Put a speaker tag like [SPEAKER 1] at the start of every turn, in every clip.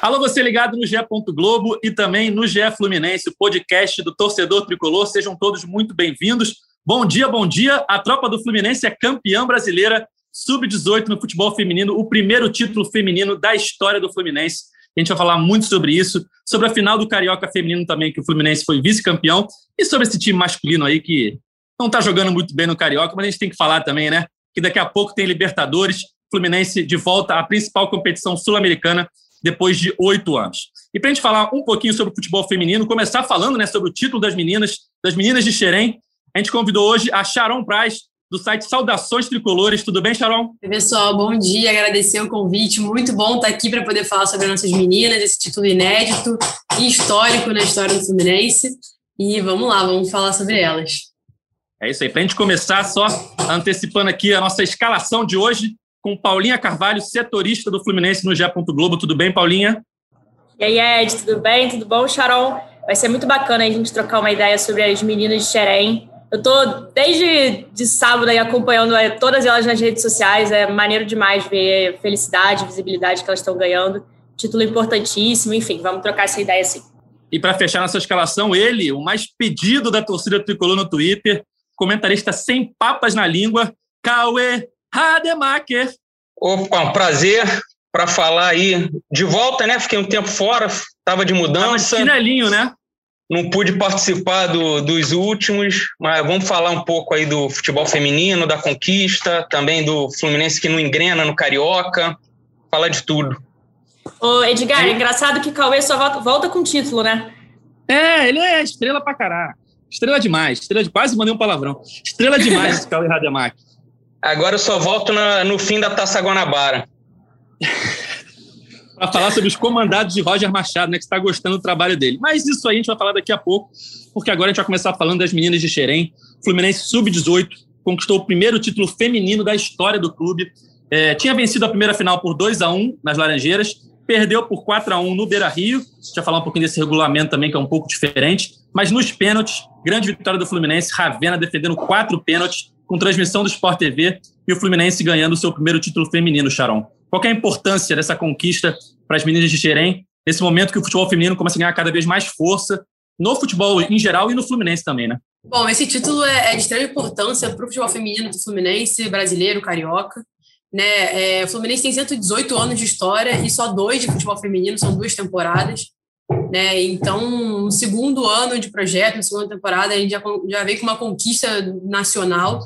[SPEAKER 1] Alô, você ligado no GE. Globo e também no GE Fluminense, o podcast do torcedor tricolor. Sejam todos muito bem-vindos. Bom dia, bom dia. A tropa do Fluminense é campeã brasileira sub-18 no futebol feminino, o primeiro título feminino da história do Fluminense. A gente vai falar muito sobre isso, sobre a final do Carioca Feminino também, que o Fluminense foi vice-campeão, e sobre esse time masculino aí que não está jogando muito bem no Carioca, mas a gente tem que falar também, né? Que daqui a pouco tem Libertadores, Fluminense de volta à principal competição sul-americana depois de oito anos. E para a gente falar um pouquinho sobre o futebol feminino, começar falando né, sobre o título das meninas, das meninas de Xerém, a gente convidou hoje a Sharon Price, do site Saudações Tricolores. Tudo bem, Sharon?
[SPEAKER 2] Oi, pessoal, bom dia, agradecer o convite. Muito bom estar aqui para poder falar sobre as nossas meninas, esse título inédito e histórico na história do Fluminense. E vamos lá, vamos falar sobre elas.
[SPEAKER 1] É isso aí. Para a gente começar, só antecipando aqui a nossa escalação de hoje, com Paulinha Carvalho, setorista do Fluminense no GE. Globo. Tudo bem, Paulinha?
[SPEAKER 3] E aí, Ed, tudo bem? Tudo bom, Sharon? Vai ser muito bacana a gente trocar uma ideia sobre as meninas de Xerém. Eu tô desde de sábado aí acompanhando é, todas elas nas redes sociais. É maneiro demais ver a felicidade, visibilidade que elas estão ganhando. Título importantíssimo, enfim, vamos trocar essa ideia sim.
[SPEAKER 1] E para fechar nossa escalação, ele, o mais pedido da torcida tricolor no Twitter, comentarista sem papas na língua, Cauê Rademacher.
[SPEAKER 4] Opa, um prazer para falar aí de volta, né? Fiquei um tempo fora, estava de mudança.
[SPEAKER 1] Tava de chinelinho, né?
[SPEAKER 4] Não pude participar do, dos últimos, mas vamos falar um pouco aí do futebol feminino, da conquista, também do Fluminense que não engrena no Carioca, falar de tudo.
[SPEAKER 3] Ô, Edgar, é engraçado que Cauê só volta, volta com título, né?
[SPEAKER 1] É, ele é estrela pra caralho. Estrela demais, estrela de quase mandei um palavrão. Estrela demais esse Cauê Rademacher.
[SPEAKER 4] Agora eu só volto na, no fim da Taça Guanabara.
[SPEAKER 1] para falar sobre os comandados de Roger Machado, né, que está gostando do trabalho dele. Mas isso aí a gente vai falar daqui a pouco, porque agora a gente vai começar falando das meninas de Xerém. Fluminense Sub-18 conquistou o primeiro título feminino da história do clube. É, tinha vencido a primeira final por 2 a 1 nas Laranjeiras, perdeu por 4 a 1 no Beira-Rio. Já falar um pouquinho desse regulamento também, que é um pouco diferente. Mas nos pênaltis, grande vitória do Fluminense, Ravena defendendo quatro pênaltis, com transmissão do Sport TV, e o Fluminense ganhando o seu primeiro título feminino, Charon. Qual é a importância dessa conquista para as meninas de Xerém, nesse momento que o futebol feminino começa a ganhar cada vez mais força, no futebol em geral e no Fluminense também, né?
[SPEAKER 2] Bom, esse título é, é de extrema importância para o futebol feminino do Fluminense, brasileiro, carioca. Né? É, o Fluminense tem 118 anos de história e só dois de futebol feminino, são duas temporadas. Né? Então, no segundo ano de projeto, na segunda temporada, a gente já, já veio com uma conquista nacional,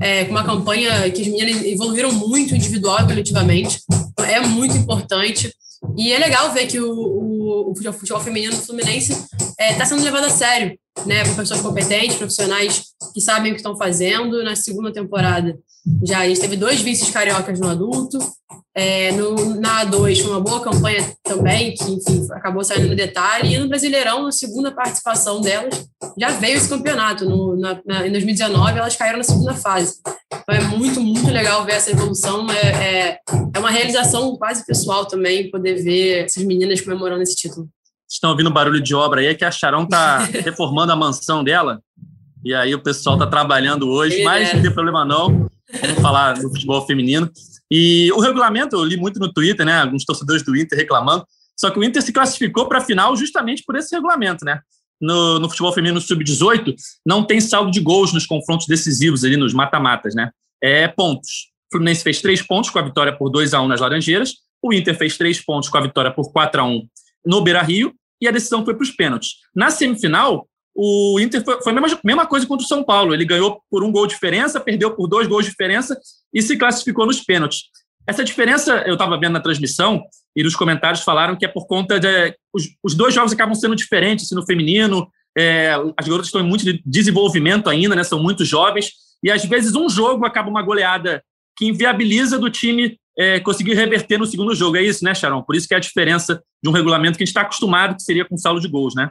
[SPEAKER 2] é, com uma campanha que as meninas evoluíram muito individual e coletivamente. É muito importante. E é legal ver que o, o, o futebol feminino Fluminense está é, sendo levado a sério, né? Por pessoas competentes, profissionais que sabem o que estão fazendo. Na segunda temporada, já a gente teve dois vices cariocas no adulto. É, no, na A2 foi uma boa campanha também, que enfim, acabou saindo no detalhe. E no Brasileirão, na segunda participação delas, já veio esse campeonato. No, na, na, em 2019, elas caíram na segunda fase. Então é muito, muito legal ver essa evolução. É, é, é uma realização quase pessoal também, poder ver essas meninas comemorando esse título.
[SPEAKER 1] Vocês estão ouvindo barulho de obra aí, é que a Charão está reformando a mansão dela. E aí o pessoal está trabalhando hoje, mas não tem problema não. Vamos falar do futebol feminino. E o regulamento, eu li muito no Twitter, né? Alguns torcedores do Inter reclamando. Só que o Inter se classificou para a final justamente por esse regulamento, né? No, no futebol feminino sub-18, não tem saldo de gols nos confrontos decisivos ali, nos mata-matas, né? É pontos. O Fluminense fez três pontos com a vitória por 2 a 1 nas Laranjeiras. O Inter fez três pontos com a vitória por 4 a 1 no Beira Rio. E a decisão foi para os pênaltis. Na semifinal, o Inter foi, foi a mesma, mesma coisa contra o São Paulo. Ele ganhou por um gol de diferença, perdeu por dois gols de diferença e se classificou nos pênaltis. Essa diferença, eu estava vendo na transmissão e nos comentários falaram que é por conta de. Os, os dois jogos acabam sendo diferentes assim, no feminino. É, as garotas estão em muito de desenvolvimento ainda, né, são muito jovens. E às vezes um jogo acaba uma goleada que inviabiliza do time é, conseguir reverter no segundo jogo. É isso, né, Sharon? Por isso que é a diferença de um regulamento que a gente está acostumado, que seria com saldo de gols, né?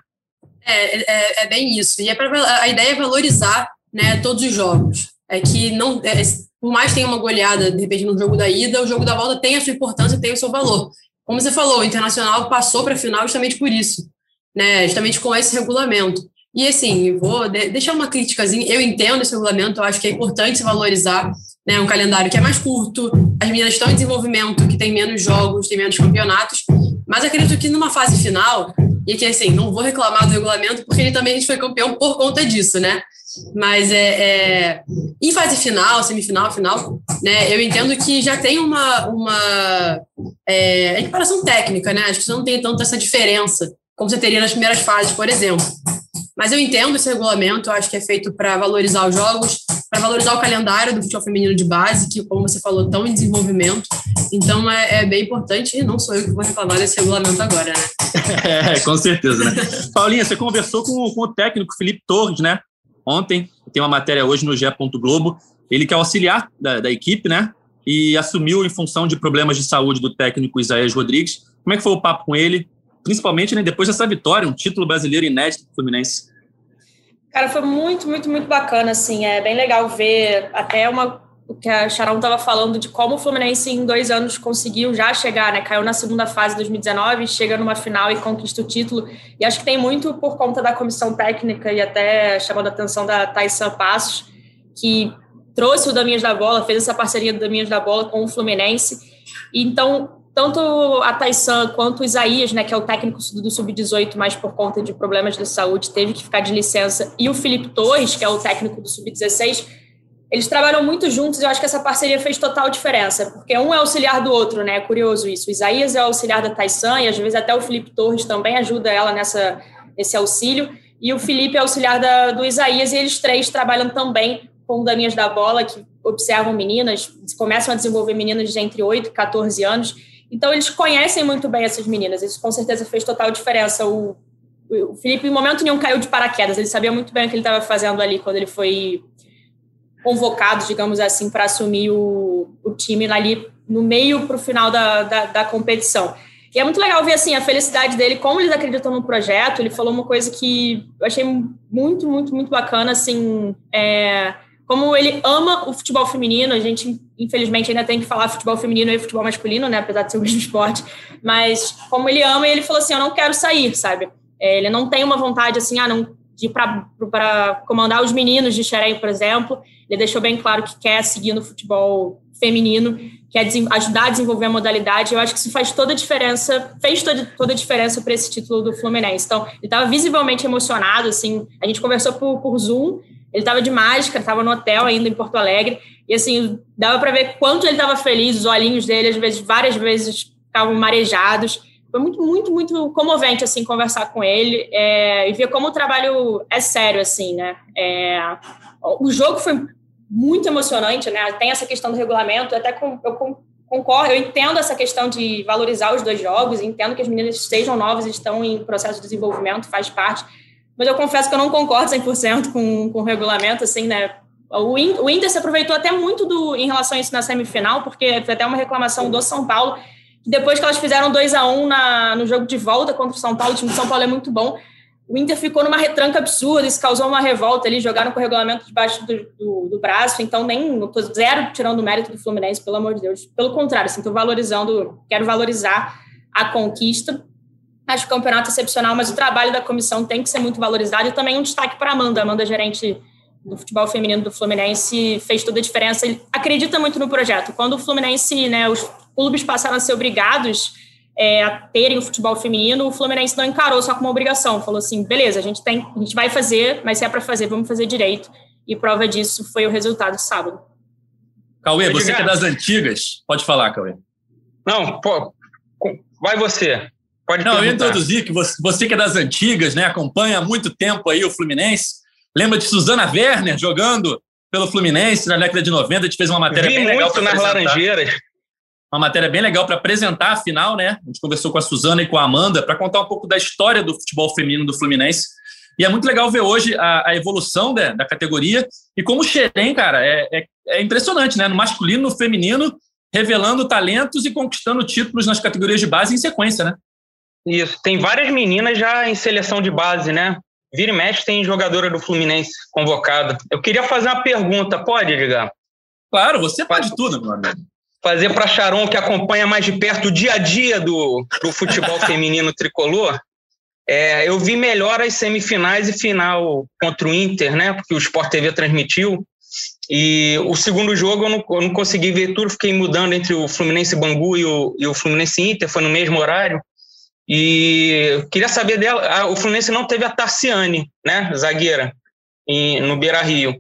[SPEAKER 2] É, é, é bem isso. E é pra, a ideia é valorizar né, todos os jogos. É que não, é, por mais que tenha uma goleada, de repente, no jogo da ida, o jogo da volta tem a sua importância, tem o seu valor. Como você falou, o Internacional passou para a final justamente por isso, né? justamente com esse regulamento. E assim, vou deixar uma críticazinha. Eu entendo esse regulamento, eu acho que é importante se valorizar né, um calendário que é mais curto, as meninas estão em desenvolvimento, que tem menos jogos, tem menos campeonatos, mas acredito que numa fase final, e que assim, não vou reclamar do regulamento, porque ele também a gente foi campeão por conta disso, né? Mas é, é, em fase final, semifinal, final, né? Eu entendo que já tem uma, uma é, equiparação técnica, né? Acho que não tem tanto essa diferença como você teria nas primeiras fases, por exemplo. Mas eu entendo esse regulamento, acho que é feito para valorizar os jogos, para valorizar o calendário do futebol feminino de base, que, como você falou, estão em desenvolvimento. Então é, é, bem importante, e não sou eu que vou reclamar desse regulamento agora, né?
[SPEAKER 1] É, com certeza, né? Paulinha, você conversou com, com o técnico Felipe Torres, né? Ontem, tem uma matéria hoje no GE. Globo. Ele que é auxiliar da, da equipe, né? E assumiu em função de problemas de saúde do técnico Isaías Rodrigues. Como é que foi o papo com ele? principalmente né, depois dessa vitória, um título brasileiro inédito do Fluminense.
[SPEAKER 3] Cara, foi muito, muito, muito bacana, assim, é bem legal ver até uma, o que a Sharon estava falando de como o Fluminense em dois anos conseguiu já chegar, né, caiu na segunda fase de 2019, chega numa final e conquista o título, e acho que tem muito por conta da comissão técnica e até chamando a atenção da Thaisa Passos, que trouxe o Daminhas da Bola, fez essa parceria do Daminhas da Bola com o Fluminense, então tanto a Taissan quanto o Isaías, né, que é o técnico do Sub-18, mas por conta de problemas de saúde teve que ficar de licença, e o Felipe Torres, que é o técnico do Sub-16, eles trabalham muito juntos e eu acho que essa parceria fez total diferença, porque um é auxiliar do outro, né? É curioso isso. O Isaías é auxiliar da Taissan e às vezes até o Felipe Torres também ajuda ela nessa, nesse auxílio, e o Felipe é auxiliar da, do Isaías e eles três trabalham também com Daminhas da Bola, que observam meninas, começam a desenvolver meninas de entre 8 e 14 anos, então, eles conhecem muito bem essas meninas. Isso, com certeza, fez total diferença. O, o Felipe, em momento nenhum, caiu de paraquedas. Ele sabia muito bem o que ele estava fazendo ali quando ele foi convocado, digamos assim, para assumir o, o time ali no meio para o final da, da, da, competição. E é muito legal ver assim a felicidade dele, como eles acreditam no projeto. Ele falou uma coisa que eu achei muito, muito, muito bacana, assim, é, como ele ama o futebol feminino, a gente infelizmente ainda tem que falar futebol feminino e futebol masculino, né, apesar de ser o mesmo esporte, mas como ele ama, ele falou assim, eu não quero sair, sabe? É, ele não tem uma vontade assim, ah, não de para comandar os meninos de Xerém, por exemplo. Ele deixou bem claro que quer seguir no futebol feminino, quer ajudar a desenvolver a modalidade. Eu acho que isso faz toda a diferença, fez toda, toda a diferença para esse título do Fluminense. Então, ele estava visivelmente emocionado, assim. A gente conversou por, por Zoom ele estava de máscara, estava no hotel ainda em Porto Alegre, e assim, dava para ver quanto ele estava feliz, os olhinhos dele, às vezes, várias vezes ficavam marejados. Foi muito, muito, muito comovente, assim, conversar com ele é, e ver como o trabalho é sério, assim, né? É, o jogo foi muito emocionante, né? Tem essa questão do regulamento, até com, eu concordo, eu entendo essa questão de valorizar os dois jogos, entendo que as meninas sejam novas, estão em processo de desenvolvimento, faz parte, mas eu confesso que eu não concordo 100% com, com o regulamento, assim, né? O, Inter se aproveitou até muito do, em relação a isso na semifinal, porque foi até uma reclamação do São Paulo, depois que elas fizeram 2 a 1 na, no jogo de volta contra o São Paulo, o time de São Paulo é muito bom, o Inter ficou numa retranca absurda, isso causou uma revolta ali, jogaram com o regulamento debaixo do, do, do braço, então nem, tô zero tirando o mérito do Fluminense, pelo amor de Deus, pelo contrário, assim, valorizando, quero valorizar a conquista, Acho o campeonato excepcional, mas o trabalho da comissão tem que ser muito valorizado. E também um destaque para Amanda. Amanda, gerente do futebol feminino do Fluminense, fez toda a diferença. Ele acredita muito no projeto. Quando o Fluminense, né, os clubes passaram a ser obrigados é, a terem o futebol feminino, o Fluminense não encarou só como uma obrigação. Falou assim: beleza, a gente, tem, a gente vai fazer, mas se é para fazer, vamos fazer direito. E prova disso foi o resultado de sábado.
[SPEAKER 1] Cauê, você que é das antigas, pode falar, Cauê.
[SPEAKER 4] Não, pô, vai você.
[SPEAKER 1] Pode Não, perguntar. eu introduzir que você, você que é das antigas, né, acompanha há muito tempo aí o Fluminense, lembra de Suzana Werner jogando pelo Fluminense na década de 90, a gente fez uma matéria
[SPEAKER 4] Vi
[SPEAKER 1] bem
[SPEAKER 4] muito
[SPEAKER 1] legal
[SPEAKER 4] nas Laranjeiras.
[SPEAKER 1] Uma matéria bem legal para apresentar a final, né? A gente conversou com a Suzana e com a Amanda para contar um pouco da história do futebol feminino do Fluminense. E é muito legal ver hoje a, a evolução da, da, categoria e como o Xerém, cara, é, é, é impressionante, né? No masculino, no feminino, revelando talentos e conquistando títulos nas categorias de base em sequência, né?
[SPEAKER 4] Isso, tem várias meninas já em seleção de base, né? Vira e mexe tem jogadora do Fluminense convocada. Eu queria fazer uma pergunta, pode, Edgar?
[SPEAKER 1] Claro, você pode tudo, meu amigo.
[SPEAKER 4] Fazer para Charon, que acompanha mais de perto o dia a dia do, do futebol feminino tricolor. É, eu vi melhor as semifinais e final contra o Inter, né? Porque o Sport TV transmitiu. E o segundo jogo eu não, eu não consegui ver tudo, fiquei mudando entre o Fluminense Bangu e o, e o Fluminense Inter, foi no mesmo horário. E queria saber dela. Ah, o Fluminense não teve a Tarciane, né, zagueira, em, no Beira Rio.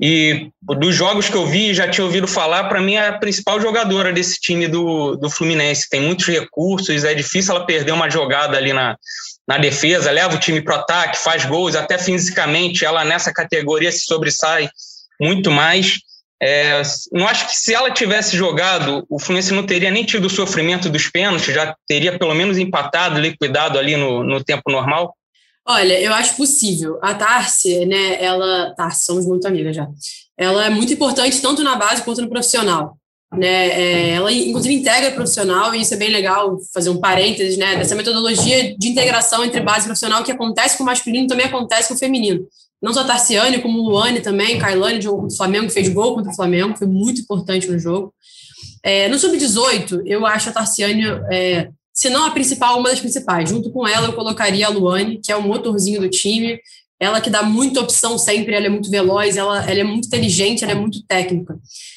[SPEAKER 4] E dos jogos que eu vi, já tinha ouvido falar, para mim é a principal jogadora desse time do, do Fluminense. Tem muitos recursos, é difícil ela perder uma jogada ali na, na defesa, leva o time para o ataque, faz gols, até fisicamente ela nessa categoria se sobressai muito mais. É, não acho que se ela tivesse jogado, o Fluminense não teria nem tido o sofrimento dos pênaltis, já teria pelo menos empatado, liquidado ali no, no tempo normal?
[SPEAKER 2] Olha, eu acho possível. A Tarsi, né, ela... Tarsi, somos muito amigas já. Ela é muito importante tanto na base quanto no profissional. Né? É, ela, inclusive, integra profissional, e isso é bem legal, fazer um parênteses, né, dessa metodologia de integração entre base e profissional que acontece com o masculino também acontece com o feminino não só Tarciane, como Luane também, Carlane jogou contra o Flamengo, fez gol contra o Flamengo, foi muito importante no jogo. É, no Sub-18, eu acho a Tarciane, é, se não a principal, uma das principais. Junto com ela, eu colocaria a Luane, que é o motorzinho do time, ela que dá muita opção sempre, ela é muito veloz, ela, ela é muito inteligente, ela é muito técnica.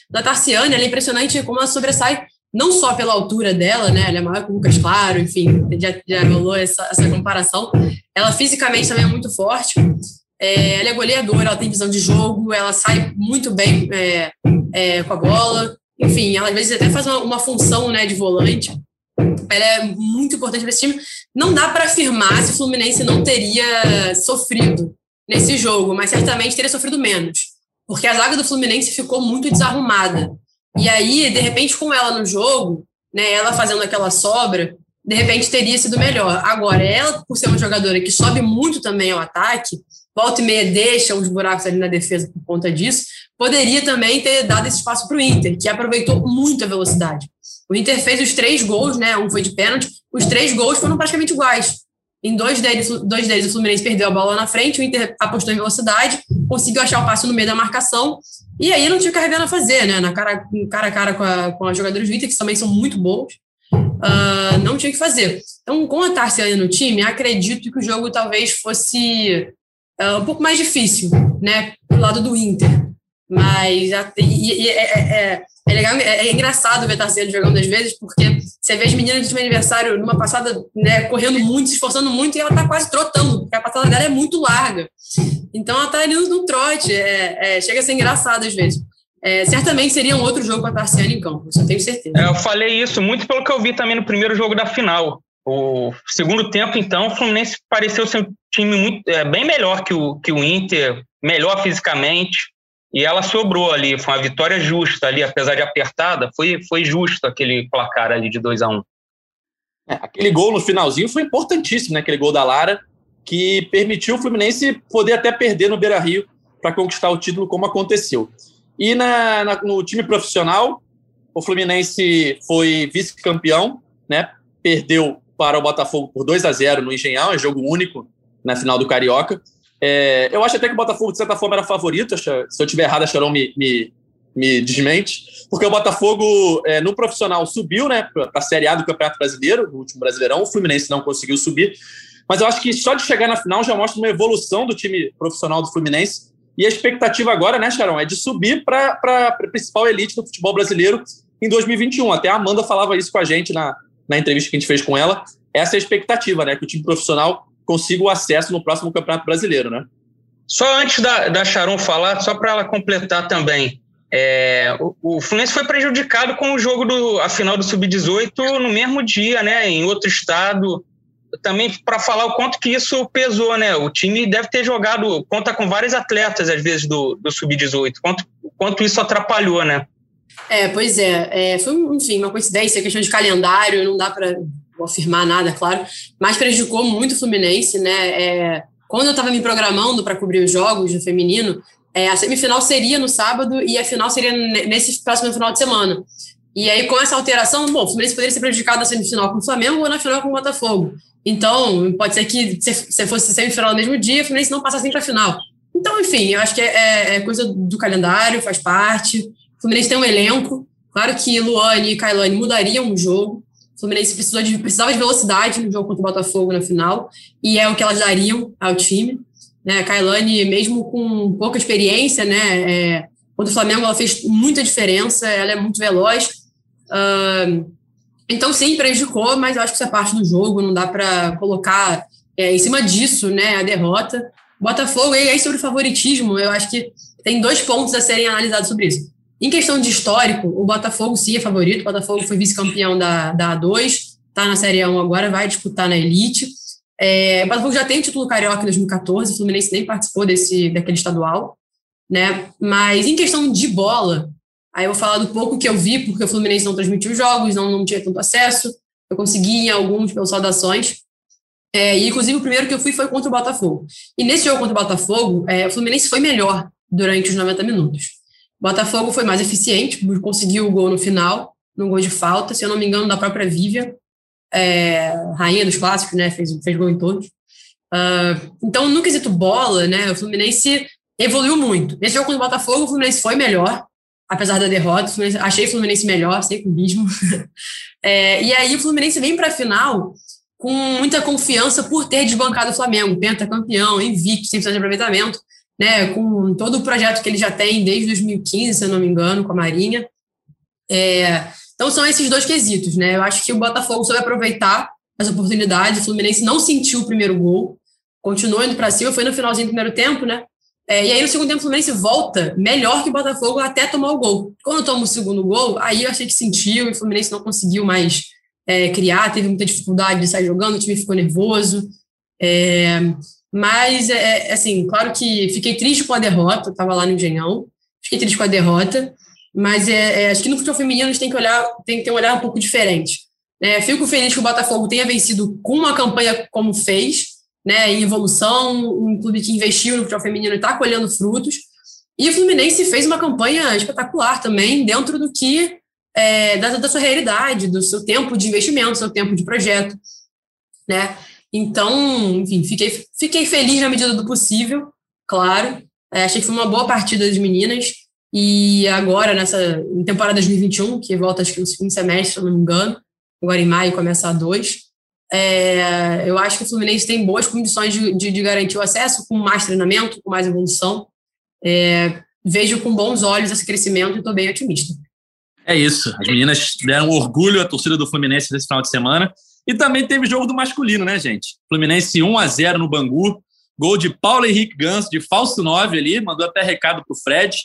[SPEAKER 2] Da Tarciane, ela é impressionante como ela sobressai não só pela altura dela, né? Ela é maior que o Lucas Claro, enfim, já, já rolou essa, essa comparação. Ela fisicamente também é muito forte. É, ela é goleadora, ela tem visão de jogo, ela sai muito bem é, é, com a bola. Enfim, ela às vezes até faz uma, uma função né, de volante. Ela é muito importante para esse time. Não dá para afirmar se o Fluminense não teria sofrido nesse jogo, mas certamente teria sofrido menos. Porque a zaga do Fluminense ficou muito desarrumada. E aí, de repente, com ela no jogo, né, ela fazendo aquela sobra, de repente teria sido melhor. Agora, ela, por ser uma jogadora que sobe muito também ao ataque, volta e meia deixa uns buracos ali na defesa por conta disso, poderia também ter dado esse espaço para o Inter, que aproveitou muito a velocidade. O Inter fez os três gols, né? Um foi de pênalti, os três gols foram praticamente iguais. Em dois deles, dois deles, o Fluminense perdeu a bola na frente, o Inter apostou em velocidade, conseguiu achar o passe no meio da marcação, e aí não tinha carregando a fazer, né? Na cara, cara a cara com, a, com as jogadoras do Inter, que também são muito bons, uh, não tinha que fazer. Então, com a Tarciana no time, acredito que o jogo talvez fosse uh, um pouco mais difícil, né, do lado do Inter. Mas e, e, é, é, é, é, legal, é, é engraçado ver Tarcísio jogando às vezes, porque você vê as meninas do aniversário numa passada, né, correndo muito, se esforçando muito, e ela tá quase trotando, porque a passada dela é muito larga. Então ela tá ali no trote, é, é, chega a ser engraçado às vezes. É, certamente seria um outro jogo com a Tarciane em campo, isso eu tenho certeza.
[SPEAKER 4] É, eu falei isso muito pelo que eu vi também no primeiro jogo da final. O segundo tempo, então, o Fluminense pareceu ser um time muito, é, bem melhor que o, que o Inter, melhor fisicamente, e ela sobrou ali. Foi uma vitória justa ali, apesar de apertada, foi, foi justo aquele placar ali de 2 a 1 um.
[SPEAKER 1] é, Aquele gol no finalzinho foi importantíssimo, né? Aquele gol da Lara, que permitiu o Fluminense poder até perder no Beira Rio para conquistar o título, como aconteceu. E na, na, no time profissional, o Fluminense foi vice-campeão, né? Perdeu para o Botafogo por 2 a 0 no Engenhão, é jogo único na final do Carioca. É, eu acho até que o Botafogo, de certa forma, era favorito. Se eu tiver errado, a Charão me, me, me desmente. Porque o Botafogo, é, no profissional, subiu né, para a Série A do Campeonato Brasileiro, no último Brasileirão. O Fluminense não conseguiu subir. Mas eu acho que só de chegar na final já mostra uma evolução do time profissional do Fluminense. E a expectativa agora, né, Charão, é de subir para a principal elite do futebol brasileiro em 2021. Até a Amanda falava isso com a gente na, na entrevista que a gente fez com ela, essa é a expectativa, né? Que o time profissional consiga o acesso no próximo Campeonato Brasileiro, né?
[SPEAKER 4] Só antes da, da Sharon falar, só para ela completar também, é, o, o Fluminense foi prejudicado com o jogo do a final do Sub-18 no mesmo dia, né? Em outro estado. Também para falar o quanto que isso pesou, né? O time deve ter jogado, conta com vários atletas, às vezes, do, do Sub-18. Quanto, quanto isso atrapalhou, né?
[SPEAKER 2] É, pois é. é foi, enfim, uma coincidência, questão de calendário, não dá para afirmar nada, claro, mas prejudicou muito o Fluminense, né? É, quando eu estava me programando para cobrir os jogos do feminino, é, a semifinal seria no sábado e a final seria nesse próximo final de semana. E aí, com essa alteração, bom, o Fluminense poderia ser prejudicado na semifinal com o Flamengo ou na final com o Botafogo. Então, pode ser que se fosse semifinal no mesmo dia, o Fluminense não passasse para a final. Então, enfim, eu acho que é, é, é, coisa do calendário, faz parte. Fluminense tem um elenco. Claro que Luane e Kailane mudariam o jogo. O Fluminense precisou de, precisava de velocidade no jogo contra o Botafogo na final, e é o que elas dariam ao time. Né? A Kailane, mesmo com pouca experiência, né, é, contra o Flamengo ela fez muita diferença, ela é muito veloz. Uh, então, sim, prejudicou, mas eu acho que isso é parte do jogo, não dá para colocar é, em cima disso né, a derrota. Botafogo, e aí sobre favoritismo, eu acho que tem dois pontos a serem analisados sobre isso. Em questão de histórico, o Botafogo sim é favorito, o Botafogo foi vice-campeão da, da A2, está na Série A1 agora, vai disputar na Elite. É, o Botafogo já tem título carioca em 2014, o Fluminense nem participou desse, daquele estadual, né? Mas em questão de bola, aí eu vou falar do pouco que eu vi, porque o Fluminense não transmitiu jogos, não, não tinha tanto acesso, eu consegui em alguns pelas saudações. É, e, inclusive, o primeiro que eu fui foi contra o Botafogo. E nesse jogo contra o Botafogo, é, o Fluminense foi melhor durante os 90 minutos. O Botafogo foi mais eficiente, conseguiu o gol no final, no gol de falta, se eu não me engano, da própria Vívia, é, rainha dos clássicos, né? Fez, fez gol em todos. Uh, então, no quesito bola, né? O Fluminense evoluiu muito. Nesse jogo contra o Botafogo, o Fluminense foi melhor, apesar da derrota. achei o Fluminense melhor, sem clubismo. é, e aí, o Fluminense vem para a final com muita confiança por ter desbancado o Flamengo, pentacampeão, invicto, 100% de aproveitamento, né, com todo o projeto que ele já tem desde 2015, se eu não me engano, com a Marinha. É, então são esses dois quesitos, né? Eu acho que o Botafogo soube aproveitar as oportunidades, o Fluminense não sentiu o primeiro gol, continuou indo para cima, foi no finalzinho do primeiro tempo, né? É, e aí no segundo tempo o Fluminense volta melhor que o Botafogo até tomar o gol. Quando toma o segundo gol, aí eu achei que sentiu e o Fluminense não conseguiu mais é, criar, teve muita dificuldade de sair jogando, o time ficou nervoso. É, mas, é, é, assim, claro que fiquei triste com a derrota, estava lá no Engenhão, fiquei triste com a derrota, mas é, é, acho que no futebol feminino a gente tem que olhar, tem que ter um olhar um pouco diferente. É, fico feliz que o Botafogo tenha vencido com uma campanha como fez, né, em evolução, um clube que investiu no futebol feminino e está colhendo frutos. E o Fluminense fez uma campanha espetacular também, dentro do que é, da, da, sua realidade, do seu tempo de investimento, do seu tempo de projeto, né? Então, enfim, fiquei, fiquei feliz na medida do possível, claro. É, achei que foi uma boa partida das meninas. E agora, nessa em temporada 2021, que volta acho que no segundo semestre, se não me engano, agora em maio começa a dois, é, eu acho que o Fluminense tem boas condições de, de, de, garantir o acesso, com mais treinamento, com mais evolução. É, vejo com bons olhos esse crescimento e estou bem otimista.
[SPEAKER 1] É isso. As meninas deram orgulho à torcida do Fluminense nesse final de semana. E também teve jogo do masculino, né, gente? Fluminense 1 a 0 no Bangu. Gol de Paulo Henrique Ganso, de falso 9 ali, mandou até recado para o Fred.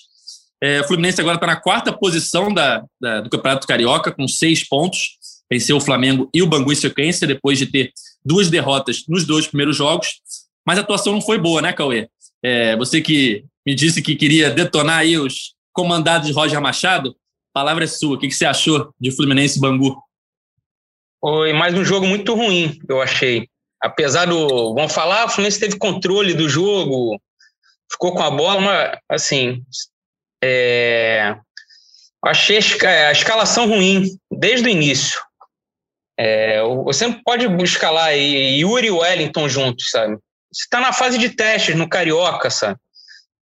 [SPEAKER 1] É, o Fluminense agora está na quarta posição da, da, do Campeonato Carioca, com seis pontos. Venceu o Flamengo e o Bangu em sequência, depois de ter duas derrotas nos dois primeiros jogos. Mas a atuação não foi boa, né, Cauê? É, você que me disse que queria detonar aí os comandados de Roger Machado, palavra é sua. O que você achou de Fluminense e Bangu?
[SPEAKER 4] Foi mais um jogo muito ruim, eu achei. Apesar do. Vamos falar, o Fluminense teve controle do jogo, ficou com a bola, mas, assim. É, achei a escalação ruim desde o início. É, você não pode escalar Yuri e Wellington juntos, sabe? Você está na fase de testes no Carioca, sabe?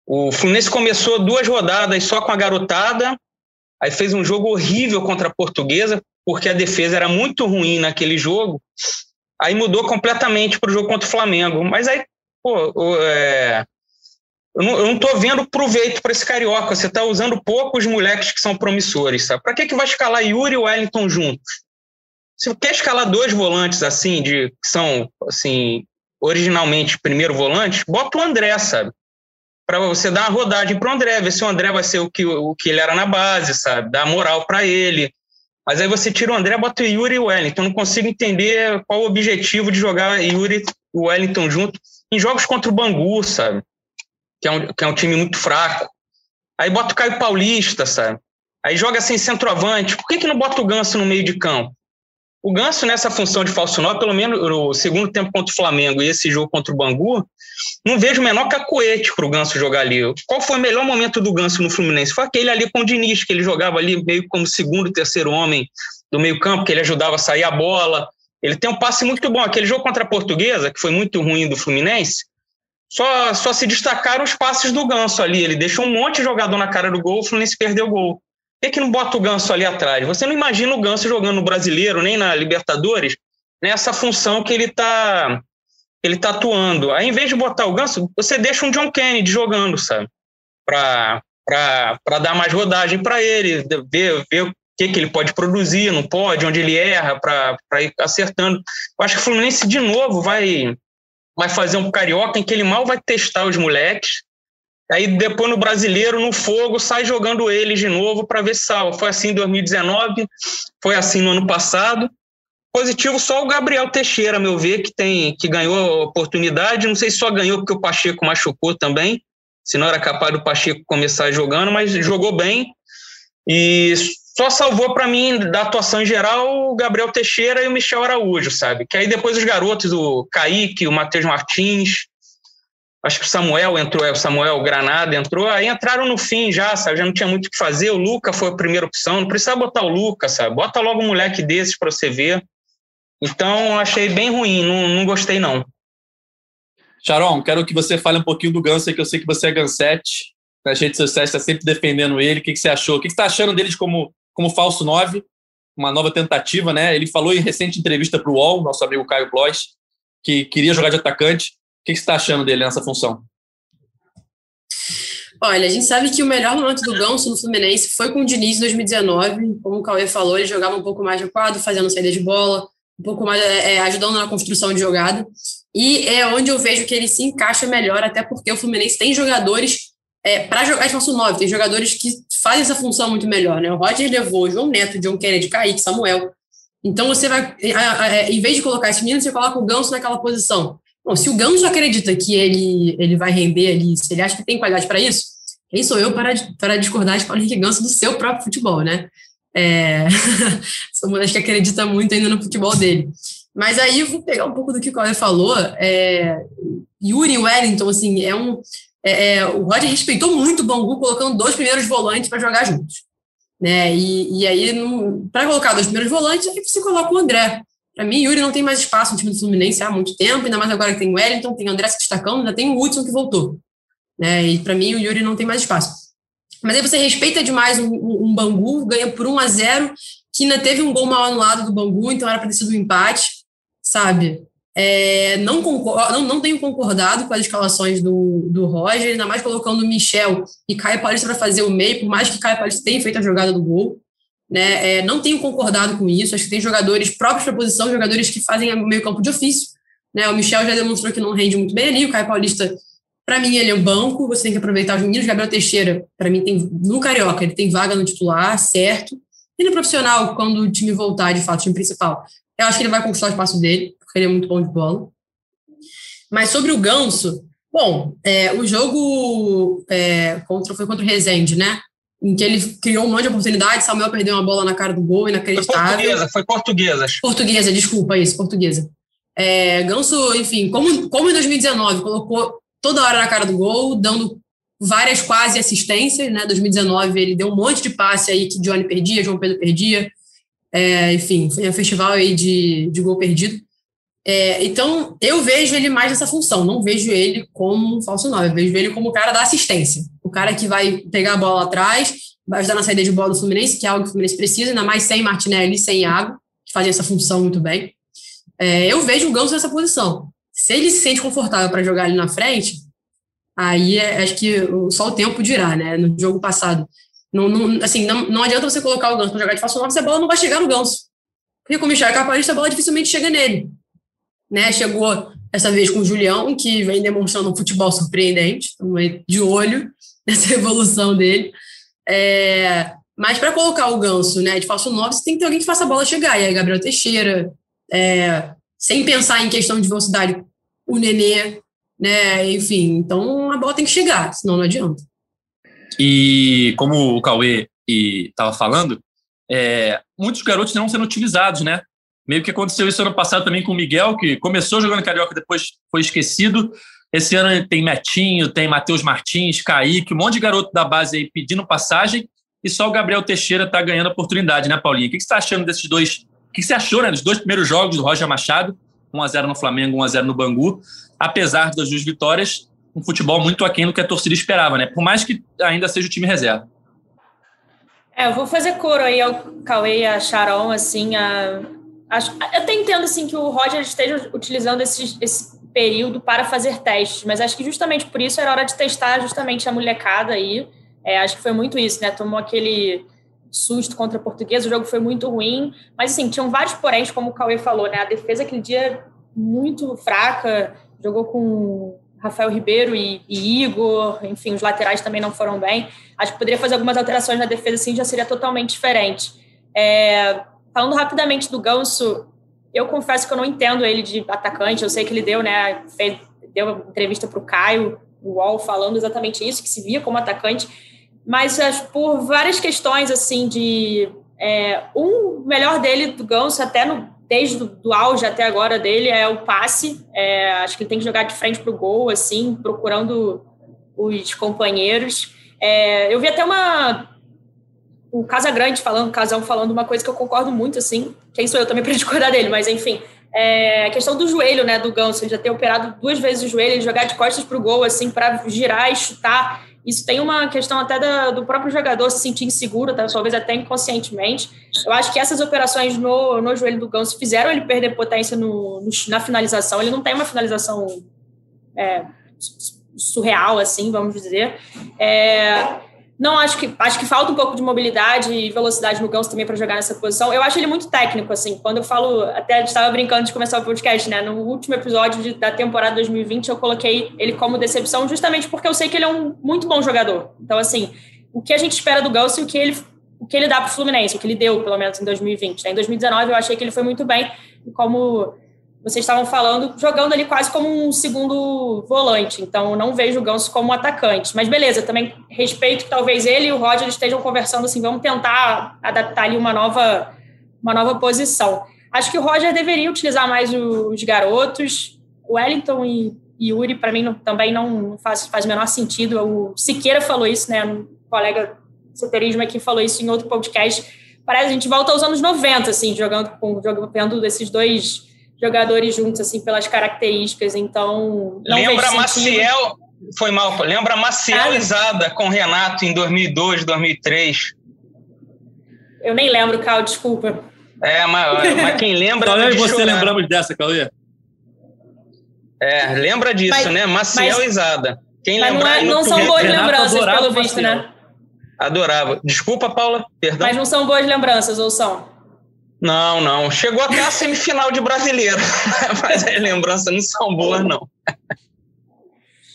[SPEAKER 4] O Fluminense começou duas rodadas só com a garotada, Aí fez um jogo horrível contra a Portuguesa, porque a defesa era muito ruim naquele jogo. Aí mudou completamente para o jogo contra o Flamengo. Mas aí, pô, é... eu, não, não tô vendo proveito para esse carioca. Você está usando poucos moleques que são promissores, sabe? Para que, que vai escalar Yuri e Wellington juntos? Se quer escalar dois volantes assim, de, que são assim, originalmente primeiro volante, bota o André, sabe? para você dar uma rodagem para o André, ver se o André vai ser o que, o que ele era na base, sabe? Dar moral para ele. Mas aí você tira o André, bota o Yuri e o Wellington. Não consigo entender qual o objetivo de jogar Yuri e o Wellington junto em jogos contra o Bangu, sabe? Que é um, que é um time muito fraco. Aí bota o Caio Paulista, sabe? Aí joga sem centroavante. Por que, que não bota o Ganso no meio de campo? O Ganso, nessa função de falso 9, pelo menos no segundo tempo contra o Flamengo e esse jogo contra o Bangu, não vejo o menor cacoete para o Ganso jogar ali. Qual foi o melhor momento do Ganso no Fluminense? Foi aquele ali com o Diniz, que ele jogava ali meio como segundo, terceiro homem do meio-campo, que ele ajudava a sair a bola. Ele tem um passe muito bom. Aquele jogo contra a Portuguesa, que foi muito ruim do Fluminense, só, só se destacaram os passes do Ganso ali. Ele deixou um monte de jogador na cara do gol, o Fluminense perdeu o gol. Por que, não bota o Ganso ali atrás? Você não imagina o Ganso jogando no Brasileiro, nem na Libertadores, nessa função que ele está ele tá atuando. Aí, em vez de botar o Ganso, você deixa um John Kennedy jogando, sabe? Para dar mais rodagem para ele, ver, ver o que, que ele pode produzir, não pode, onde ele erra, para ir acertando. Eu acho que o Fluminense, de novo, vai, vai fazer um carioca em que ele mal vai testar os moleques, Aí depois no brasileiro, no fogo, sai jogando eles de novo para ver se salva. Foi assim em 2019, foi assim no ano passado. Positivo só o Gabriel Teixeira, meu ver, que tem que ganhou a oportunidade. Não sei se só ganhou porque o Pacheco machucou também. Se não era capaz do Pacheco começar jogando, mas jogou bem. E só salvou para mim da atuação em geral o Gabriel Teixeira e o Michel Araújo, sabe? Que aí depois os garotos, o Kaique, o Matheus Martins, acho que o Samuel entrou, é, o Samuel Granada entrou, aí entraram no fim já, sabe? Já não tinha muito o que fazer. O Luca foi a primeira opção, não precisa botar o Luca, sabe? Bota logo um moleque desses para você ver. Então, achei bem ruim, não, não gostei não.
[SPEAKER 1] Sharon, quero que você fale um pouquinho do Ganso, que eu sei que você é Gansete, nas redes sociais está sempre defendendo ele. O que, que você achou? O que, que você está achando deles como, como falso 9? Uma nova tentativa, né? Ele falou em recente entrevista para o UOL, nosso amigo Caio Blois, que queria jogar de atacante que, você está achando dele nessa função?
[SPEAKER 2] Olha, a gente sabe que o melhor momento do Ganso no Fluminense foi com o Diniz em 2019. Como o Cauê falou, ele jogava um pouco mais de quadro, fazendo saída de bola, um pouco mais é, é, ajudando na construção de jogada. E é onde eu vejo que ele se encaixa melhor, até porque o Fluminense tem jogadores é, para jogar de falso 9, tem jogadores que fazem essa função muito melhor. Né? O Roger levou João Neto, John Kennedy, Kaique, Samuel. Então você vai, em vez de colocar esse menino, você coloca o Ganso naquela posição. Bom, se o Ganso acredita que ele, ele vai render ali, se ele acha que tem qualidade para isso, quem sou eu para, para discordar de Paulo Henrique Ganso do seu próprio futebol, né? É... Sou uma das que acredita muito ainda no futebol dele. Mas aí vou pegar um pouco do que o Cauê falou. É... Yuri Wellington, assim, é um. É, é o Roger respeitou muito o Bangu, colocando dois primeiros volantes para jogar juntos. Né? E, e aí, para colocar dois primeiros volantes, aí você coloca o André. Para mim, Yuri não tem mais espaço no time do Fluminense há muito tempo, ainda mais agora que tem o Wellington, tem o André se destacando, ainda tem o Hudson que voltou. Né? E para mim, o Yuri não tem mais espaço. Mas aí você respeita demais um, um, Bangu, ganha por 1 a 0 que ainda teve um gol mal anulado do Bangu, então era para ter sido um empate, sabe? É, não, concordo, não, não tenho concordado com as escalações do, do Roger, ainda mais colocando o Michel e Caio Paulista para fazer o meio, por mais que Caio Paulista tenha feito a jogada do gol. Né? É, não tenho concordado com isso. Acho que tem jogadores próprios para a posição, jogadores que fazem meio campo de ofício. Né? O Michel já demonstrou que não rende muito bem ali. O Caio Paulista, para mim, ele é um banco. Você tem que aproveitar os meninos. Gabriel Teixeira, para mim, tem no Carioca, ele tem vaga no titular, certo. E no profissional, quando o time voltar, de fato, o time principal, eu acho que ele vai conquistar o espaço dele, porque ele é muito bom de bola. Mas sobre o Ganso, bom, é, o jogo é, contra, foi contra o Rezende, né? Em que ele criou um monte de oportunidades, Samuel perdeu uma bola na cara do gol, inacreditável.
[SPEAKER 4] Foi portuguesa, foi portuguesa.
[SPEAKER 2] Portuguesa, desculpa, isso, portuguesa. É, Ganso, enfim, como, como em 2019, colocou toda hora na cara do gol, dando várias quase assistências, né? 2019 ele deu um monte de passe aí que Johnny perdia, João Pedro perdia, é, enfim, foi um festival aí de, de gol perdido. É, então, eu vejo ele mais nessa função, não vejo ele como um falso 9, eu vejo ele como o cara da assistência, o cara que vai pegar a bola atrás, vai ajudar na saída de bola do Fluminense, que é algo que o Fluminense precisa, ainda mais sem Martinelli, sem Iago, que fazem essa função muito bem. É, eu vejo o Ganso nessa posição. Se ele se sente confortável para jogar ali na frente, aí é, acho que só o tempo dirá, né? No jogo passado. Não, não, assim, não, não adianta você colocar o Ganso para jogar de falso 9, se a bola não vai chegar no Ganso. Porque com o Michel Caparista, a bola dificilmente chega nele né? Chegou essa vez com o Julião, que vem demonstrando um futebol surpreendente, de olho nessa evolução dele. É, mas para colocar o ganso né, de falso 9, você tem que ter alguém que faça a bola chegar. E aí, Gabriel Teixeira, é, sem pensar em questão de velocidade, o Nenê, né? Enfim, então a bola tem que chegar, senão não adianta.
[SPEAKER 1] E como o Cauê estava falando, é, muitos garotos não sendo utilizados, né? Meio que aconteceu isso ano passado também com o Miguel, que começou jogando Carioca, depois foi esquecido. Esse ano tem Metinho, tem Matheus Martins, Kaique, um monte de garoto da base aí pedindo passagem, e só o Gabriel Teixeira está ganhando oportunidade, né, Paulinha? O que você está achando desses dois? O que você achou né, dos dois primeiros jogos do Roger Machado? 1x0 no Flamengo, 1x0 no Bangu. Apesar das duas vitórias, um futebol muito aquém do que a torcida esperava, né? Por mais que ainda seja o time reserva.
[SPEAKER 3] É, eu vou fazer coro aí ao Cauê e a Sharon, assim, a, Acho, eu até entendo assim, que o Roger esteja utilizando esse, esse período para fazer testes, mas acho que justamente por isso era hora de testar justamente a molecada aí. É, acho que foi muito isso, né? Tomou aquele susto contra a portuguesa, o jogo foi muito ruim, mas assim, tinham vários poréns, como o Cauê falou, né? A defesa aquele dia muito fraca, jogou com Rafael Ribeiro e, e, Igor, enfim, os laterais também não foram bem. Acho que poderia fazer algumas alterações na defesa, assim, já seria totalmente diferente. É, Falando rapidamente do Ganso, eu confesso que eu não entendo ele de atacante. Eu sei que ele deu, né? Fez, deu uma entrevista para o Caio, o UOL, falando exatamente isso, que se via como atacante. Mas por várias questões, assim, de. É, um melhor dele do Ganso, até no, desde o auge até agora dele, é o passe. É, acho que ele tem que jogar de frente para o gol, assim, procurando os companheiros. É, eu vi até uma o Casa Grande falando, o Casão falando uma coisa que eu concordo muito, assim, quem sou eu também para discordar dele, mas enfim, é a questão do joelho, né, do Ganso, ele já ter operado duas vezes o joelho, ele jogar de costas para o gol, assim, para girar e chutar, isso tem uma questão até da, do próprio jogador se sentir inseguro, tá? talvez até inconscientemente. Eu acho que essas operações no, no joelho do Ganso fizeram ele perder potência no, no na finalização, ele não tem uma finalização é, surreal, assim, vamos dizer. É, não acho que acho que falta um pouco de mobilidade e velocidade no Ganso também para jogar nessa posição. Eu acho ele muito técnico, assim. Quando eu falo, até a gente estava brincando de começar o podcast, né? No último episódio de, da temporada 2020, eu coloquei ele como decepção, justamente porque eu sei que ele é um muito bom jogador. Então, assim, o que a gente espera do Ganso e o que ele o que ele dá para o Fluminense, o que ele deu, pelo menos em 2020. Né? Em 2019, eu achei que ele foi muito bem, como vocês estavam falando, jogando ali quase como um segundo volante. Então, não vejo o Ganso como atacante. Mas beleza, também respeito que talvez ele e o Roger estejam conversando assim, vamos tentar adaptar ali uma nova, uma nova posição. Acho que o Roger deveria utilizar mais os garotos. O Wellington e, Yuri, para mim, também não faz, faz o menor sentido. O Siqueira falou isso, né? Um colega seterismo aqui falou isso em outro podcast. Parece que a gente volta aos anos 90, assim, jogando com jogando esses dois jogadores juntos, assim, pelas características. Então.
[SPEAKER 4] Lembra Maciel. Foi mal, lembra Maciel ah, com Renato em 2002, 2003.
[SPEAKER 3] Eu nem lembro, Cal, desculpa.
[SPEAKER 4] É, mas, mas quem lembra.
[SPEAKER 1] Cauê e você chorar. lembramos dessa, Cauê?
[SPEAKER 4] É, lembra disso, mas, né? Maciel mas, Isada. Quem
[SPEAKER 3] mas lembrar, não, é, não são boas lembranças, pelo visto, né?
[SPEAKER 4] Adorava. Desculpa, Paula, perdão.
[SPEAKER 3] Mas não são boas lembranças, ou são?
[SPEAKER 4] Não, não. Chegou até a semifinal de brasileiro, mas as lembranças não são boas, não.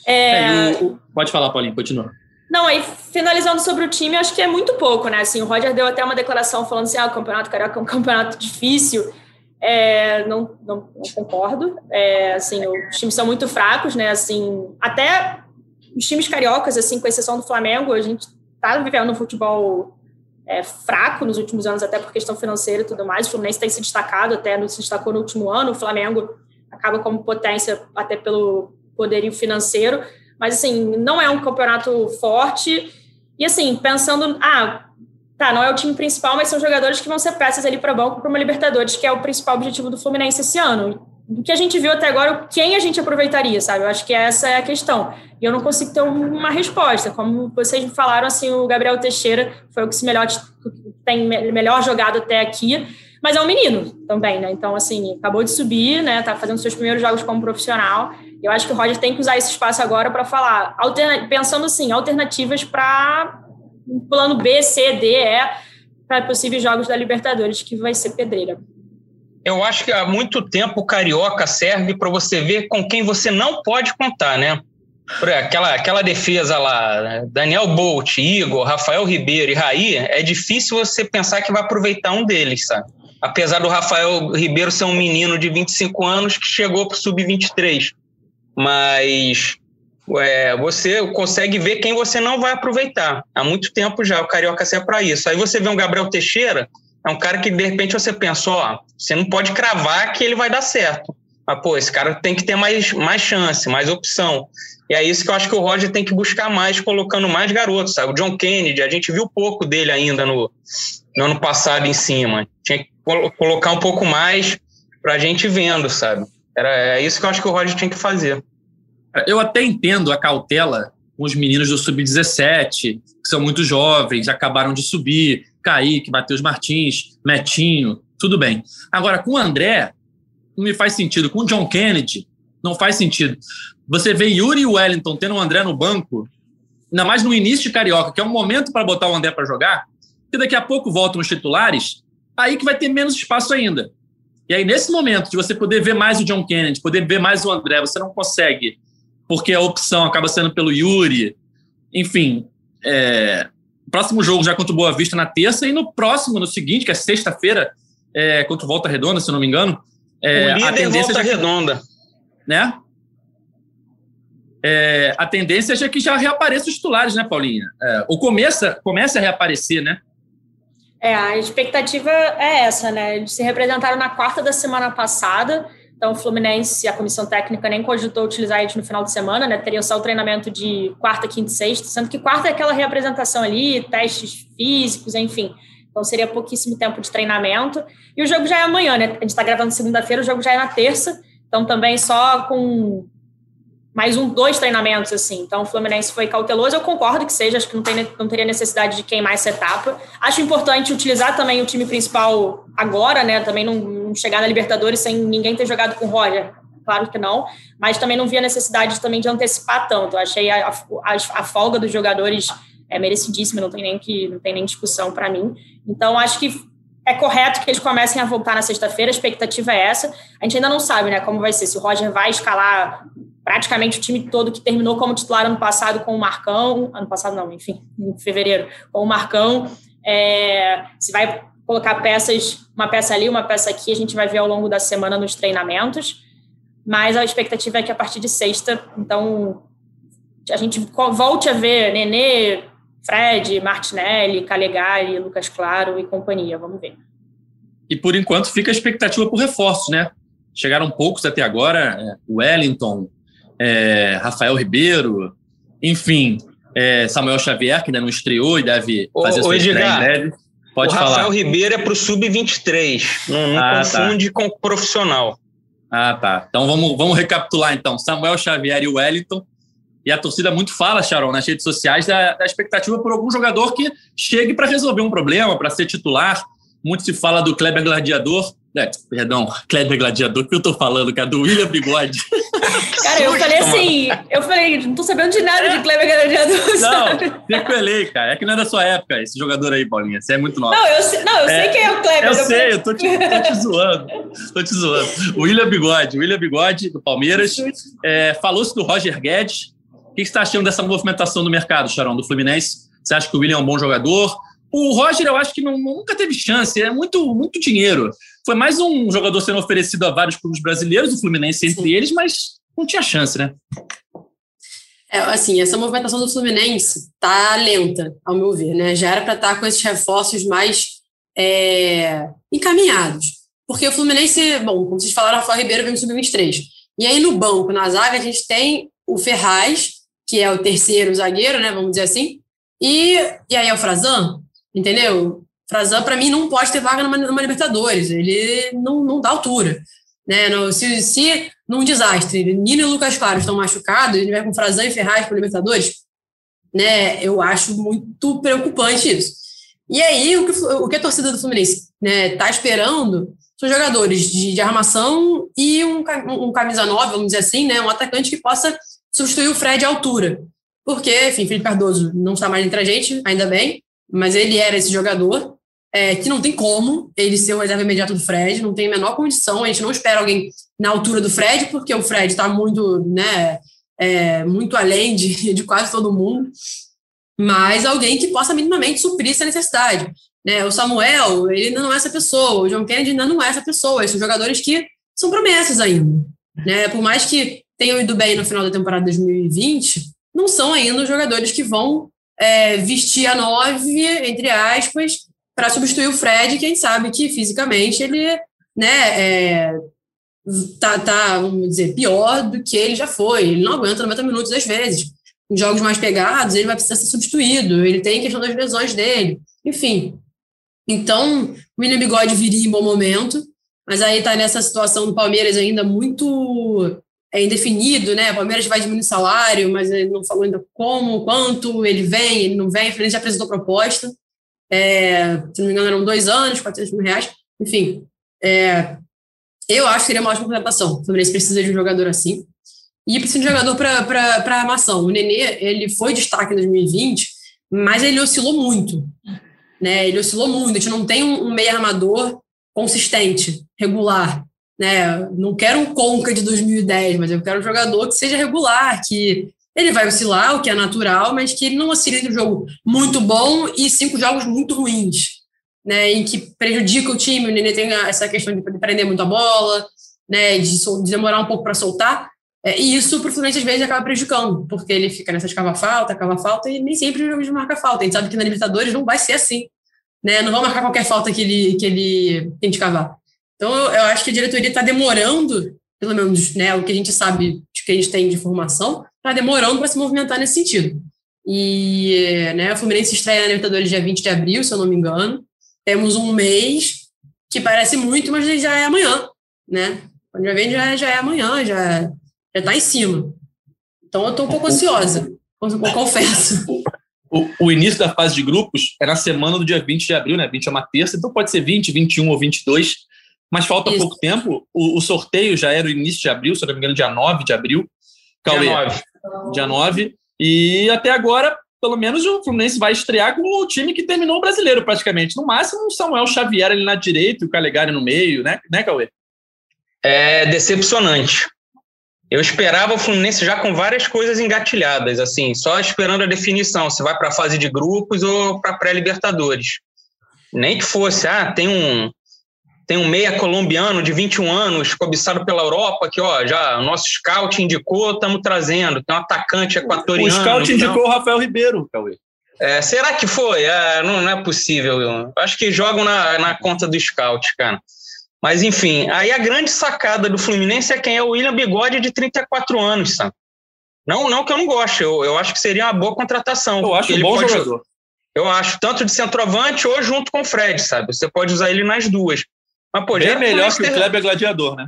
[SPEAKER 1] É... É, Pode falar, Paulinho, continua.
[SPEAKER 3] Não, aí finalizando sobre o time, acho que é muito pouco, né? Assim, o Roger deu até uma declaração falando assim: ah, o Campeonato Carioca é um campeonato difícil. É, não, não, não, concordo. É, assim, os times são muito fracos, né? Assim, até os times cariocas, assim, com exceção do Flamengo, a gente está vivendo um futebol é, fraco nos últimos anos, até por questão financeira e tudo mais. O Fluminense tem se destacado, até se destacou no último ano. O Flamengo acaba como potência até pelo poderio financeiro. Mas, assim, não é um campeonato forte. E, assim, pensando, ah, tá, não é o time principal, mas são jogadores que vão ser peças ali para banco para uma Libertadores, que é o principal objetivo do Fluminense esse ano do que a gente viu até agora, quem a gente aproveitaria, sabe? Eu acho que essa é a questão. E eu não consigo ter uma resposta. Como vocês falaram, assim, o Gabriel Teixeira foi o que se melhor tem melhor jogado até aqui, mas é um menino também, né? Então, assim, acabou de subir, né? Tá fazendo seus primeiros jogos como profissional. Eu acho que o Roger tem que usar esse espaço agora para falar, pensando assim, alternativas para um plano B, C, D, E, para possíveis jogos da Libertadores, que vai ser pedreira.
[SPEAKER 4] Eu acho que há muito tempo o Carioca serve para você ver com quem você não pode contar, né? Aquela, aquela defesa lá? Daniel Bolt, Igor, Rafael Ribeiro e Raí, é difícil você pensar que vai aproveitar um deles, sabe? Apesar do Rafael Ribeiro ser um menino de 25 anos que chegou para o sub-23. Mas é, você consegue ver quem você não vai aproveitar. Há muito tempo já o Carioca serve para isso. Aí você vê um Gabriel Teixeira, É um cara que, de repente, você pensa, ó, você não pode cravar que ele vai dar certo. Mas, pô, esse cara tem que ter mais, mais chance, mais opção. E é isso que eu acho que o Roger tem que buscar mais, colocando mais garotos, sabe? O John Kennedy, a gente viu pouco dele ainda no, no ano passado em cima. Tinha que colocar um pouco mais pra gente vendo, sabe? Era, é isso que eu acho que o Roger tinha que fazer.
[SPEAKER 1] Eu até entendo a cautela com os meninos do Sub-17, que são muito jovens, acabaram de subir, Kaique, Matheus Martins, Metinho, tudo bem. Agora, com o André, não me faz sentido. Com o John Kennedy, não faz sentido. Você vê Yuri e Wellington tendo o André no banco, ainda mais no início de Carioca, que é um momento para botar o André para jogar, e daqui a pouco voltam os titulares, aí que vai ter menos espaço ainda. E aí, nesse momento de você poder ver mais o John Kennedy, poder ver mais o André, você não consegue, porque a opção acaba sendo pelo Yuri. Enfim, é, próximo jogo já contra o Boa Vista na terça, e no próximo, no seguinte, que é sexta-feira, é, contra o Volta Redonda, se eu não me engano.
[SPEAKER 4] É, o líder a tendência Volta já, Redonda.
[SPEAKER 1] Né? É, a tendência é que já reapareça os titulares, né, Paulinha? É, ou começa, começa a reaparecer, né?
[SPEAKER 3] É, a expectativa é essa, né? Eles se representaram na quarta da semana passada, então o Fluminense, a comissão técnica nem cogitou utilizar eles no final de semana, né? Teria só o treinamento de quarta, quinta e sexta, sendo que quarta é aquela reapresentação ali, testes físicos, enfim. Então seria pouquíssimo tempo de treinamento. E o jogo já é amanhã, né? A gente está gravando segunda-feira, o jogo já é na terça, então também só com mais um, dois treinamentos, assim. Então, o Fluminense foi cauteloso. Eu concordo que seja, acho que não, tem, não teria necessidade de queimar essa etapa. Acho importante utilizar também o time principal agora, né? Também não, chegar na Libertadores sem ninguém ter jogado com o Roger. Claro que não, mas também não via necessidade também de antecipar tanto. Achei a, a, a folga dos jogadores é merecidíssima, não tem nem que não tem nem discussão para mim. Então acho que é correto que eles comecem a voltar na sexta-feira, a expectativa é essa. A gente ainda não sabe, né, como vai ser, se o Roger vai escalar praticamente o time todo que terminou como titular ano passado com o Marcão, ano passado não, enfim, em fevereiro, com o Marcão, é, se vai colocar peças, uma peça ali, uma peça aqui, a gente vai ver ao longo da semana nos treinamentos, mas a expectativa é que a partir de sexta, então, a gente volte a ver Nenê, Fred, Martinelli, Calegari, Lucas Claro e companhia, vamos ver.
[SPEAKER 1] E por enquanto fica a expectativa por reforços, né? Chegaram poucos até agora, é, Wellington, é, Rafael Ribeiro, enfim, é, Samuel Xavier, que ainda não estreou e deve fazer
[SPEAKER 4] ô, sua estreia em breve. Pode o falar. Rafael Ribeiro é para o Sub-23, não, não ah, tá. confunde tá. com o profissional.
[SPEAKER 1] Ah, tá. Então vamos, vamos recapitular então. Samuel Xavier e Wellington. E a torcida muito fala, Sharon, nas redes sociais, da, da expectativa por algum jogador que chegue para resolver um problema, para ser titular. Muito se fala do Kleber Gladiador, é, perdão, Kleber Gladiador, que eu tô falando, cara, do William Bigode.
[SPEAKER 3] Cara, eu falei assim, eu falei, não tô sabendo de nada é. de Kleber Gladiador.
[SPEAKER 1] Não, sequelei, cara. É que não é da sua época, esse jogador aí, Paulinha. Você é muito nova.
[SPEAKER 3] Não, eu, sei, não, eu é, sei quem é o Kleber.
[SPEAKER 1] Eu sei, eu tô te, tô te zoando. Tô te zoando. O William Bigode, o William Bigode, do Palmeiras. É, Falou-se do Roger Guedes. O que você está achando dessa movimentação do mercado, Charão, do Fluminense? Você acha que o William é um bom jogador? O Roger, eu acho que não, nunca teve chance, é muito, muito dinheiro. Foi mais um jogador sendo oferecido a vários clubes brasileiros, o Fluminense entre Sim. eles, mas não tinha chance, né?
[SPEAKER 2] É, assim, essa movimentação do Fluminense tá lenta, ao meu ver, né? Já era para estar tá com esses reforços mais é, encaminhados. Porque o Fluminense, bom, como vocês falaram, Rafael Ribeiro vem no Sub-23. E aí no banco, na zaga, a gente tem o Ferraz, que é o terceiro zagueiro, né? Vamos dizer assim. E, e aí é o Frazan, entendeu? Frazan, para mim, não pode ter vaga numa, numa, Libertadores. Ele não, não dá altura. Né? No, se, se num desastre, Nino e Lucas Claro estão machucados, ele vai com Frazan e Ferraz para Libertadores, né? eu acho muito preocupante isso. E aí, o que, o que a torcida do Fluminense está né, tá esperando são jogadores de, de armação e um, um camisa 9, vamos dizer assim, né? um atacante que possa substituir o Fred à altura. Porque, enfim, Felipe Cardoso não está mais entre a gente, ainda bem, mas ele era esse jogador é, que não tem como ele ser o reserva imediato do Fred, não tem a menor condição. A gente não espera alguém na altura do Fred, porque o Fred está muito, né, é, muito além de, de quase todo mundo, mas alguém que possa minimamente suprir essa necessidade. Né? O Samuel, ele não é essa pessoa, o John Kennedy ainda não é essa pessoa, Esses são jogadores que são promessas ainda. Né? Por mais que tenham ido bem no final da temporada 2020, não são ainda os jogadores que vão é, vestir a nove, entre aspas, para substituir o Fred, que a gente sabe que fisicamente ele né, é, tá, tá, vamos dizer, pior do que ele já foi. Ele não aguenta 90 minutos às vezes. Em jogos mais pegados, ele vai precisar ser substituído. Ele tem questão das lesões dele. Enfim. Então, o William Bigode viria em bom momento, mas aí está nessa situação do Palmeiras ainda muito é indefinido, né? O Palmeiras vai diminuir salário, mas ele não falou ainda como, quanto, ele vem, ele não vem, ele já apresentou proposta. É, se não me engano, eram dois anos, 400 mil reais. Enfim, é, eu acho que seria uma ótima contratação. O Fluminense precisa de um jogador assim. E precisa de um jogador para armação. O Nenê, ele foi destaque em 2020, mas ele oscilou muito. Né? Ele oscilou muito. A gente não tem um, um meio armador consistente, regular. Né? Não quero um Conca de 2010, mas eu quero um jogador que seja regular, que ele vai oscilar, o que é natural, mas que ele não oscile entre um jogo muito bom e cinco jogos muito ruins né, em que prejudica o time, o Nenê tem essa questão de prender muito a bola, né, de, de demorar um pouco para soltar, é, e isso para Fluminense às vezes acaba prejudicando, porque ele fica nessa de cava falta, cava falta, e nem sempre o jogo marca falta. A gente sabe que na Libertadores não vai ser assim, né, não vão marcar qualquer falta que ele, que ele tente cavar. Então eu, eu acho que a diretoria está demorando, pelo menos né, o que a gente sabe, o que a gente tem de informação, está demorando para se movimentar nesse sentido. E né, o Fluminense estreia na Libertadores dia 20 de abril, se eu não me engano temos um mês que parece muito, mas já é amanhã, né? Quando já vem, já, já é amanhã, já, já está em cima. Então, eu estou um pouco ansiosa, confesso.
[SPEAKER 1] O, o, início da fase de grupos é na semana do dia 20 de abril, né? 20 é uma terça, então pode ser 20, 21 ou 22, mas falta Isso. pouco tempo. O, o, sorteio já era o início de abril, se não me engano, dia 9 de abril.
[SPEAKER 4] Cauê, dia 9.
[SPEAKER 1] Dia 9. E até agora pelo menos o Fluminense vai estrear com o time que terminou o brasileiro, praticamente. No máximo, o Samuel Xavier ali na direita o Calegari no meio, né, né Cauê?
[SPEAKER 4] É decepcionante. Eu esperava o Fluminense já com várias coisas engatilhadas, assim, só esperando a definição, se vai para a fase de grupos ou para pré-libertadores. Nem que fosse, ah, tem um, tem um meia colombiano de 21 anos, cobiçado pela Europa, que ó, já o nosso scout indicou, estamos trazendo. Tem um atacante equatoriano.
[SPEAKER 1] O scout então... indicou o Rafael Ribeiro, Cauê.
[SPEAKER 4] É, será que foi? É, não, não, é possível. Acho que jogam na, na conta do scout, cara. Mas, enfim, aí a grande sacada do Fluminense é quem é o William Bigode, de 34 anos, sabe? Não, não que eu não goste, eu, eu acho que seria uma boa contratação.
[SPEAKER 1] Eu acho um bom pode, jogador.
[SPEAKER 4] Eu acho, tanto de centroavante ou junto com o Fred, sabe? Você pode usar ele nas duas.
[SPEAKER 1] Mas, pô, Bem melhor que o Kleber Gladiador, né?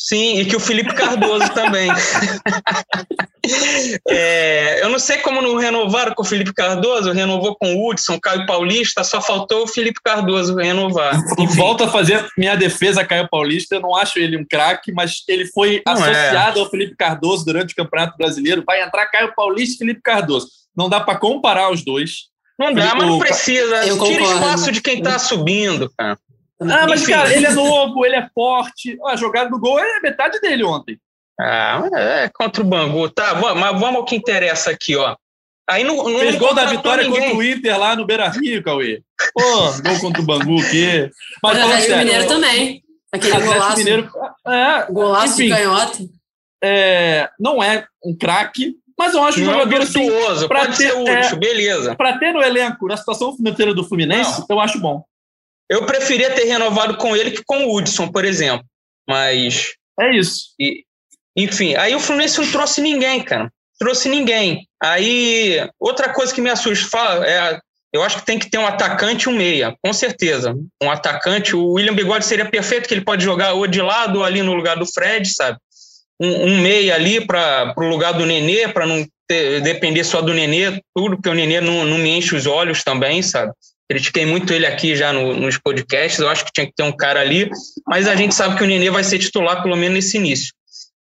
[SPEAKER 4] Sim, e que o Felipe Cardoso também. é, eu não sei como não renovaram com o Felipe Cardoso, renovou com o Hudson, Caio Paulista, só faltou o Felipe Cardoso renovar.
[SPEAKER 1] E volto a fazer minha defesa, Caio Paulista. Eu não acho ele um craque, mas ele foi não é. associado é. ao Felipe Cardoso durante o Campeonato Brasileiro. Vai entrar Caio Paulista e Felipe Cardoso. Não dá para comparar os dois.
[SPEAKER 4] Não dá, mas não precisa. Tira espaço de quem está subindo, cara.
[SPEAKER 1] Ah, mas, Enfim. cara, ele é novo, ele é forte. A jogada do gol é metade dele ontem.
[SPEAKER 4] Ah, é contra o Bangu. Tá, mas vamos ao que interessa aqui, ó.
[SPEAKER 1] Aí no, no Fez gol da vitória ninguém. contra o Inter lá no Beira Rio, Cauê. Pô, gol contra o Bangu, o quê?
[SPEAKER 2] Mas falando sério. O Mineiro também. Aquele golaço. Mineiro,
[SPEAKER 1] é,
[SPEAKER 2] golaço enfim, de canhota.
[SPEAKER 1] É, não é um craque, mas eu acho um jogador
[SPEAKER 4] é virtuoso, assim, pode ter, ser útil, é, beleza.
[SPEAKER 1] Para ter no elenco, na situação financeira do Fluminense, não. eu acho bom.
[SPEAKER 4] Eu preferia ter renovado com ele que com o Hudson, por exemplo. Mas.
[SPEAKER 1] É isso.
[SPEAKER 4] E, enfim, aí o Fluminense não trouxe ninguém, cara. Trouxe ninguém. Aí, outra coisa que me assusta, é, eu acho que tem que ter um atacante e um meia, com certeza. Um atacante, o William Bigode seria perfeito, que ele pode jogar ou de lado ou ali no lugar do Fred, sabe? Um, um meia ali para o lugar do Nenê, para não ter, depender só do Nenê, tudo, porque o Nenê não, não me enche os olhos também, sabe? Critiquei muito ele aqui já no, nos podcasts. Eu acho que tinha que ter um cara ali, mas a gente sabe que o Nenê vai ser titular pelo menos nesse início.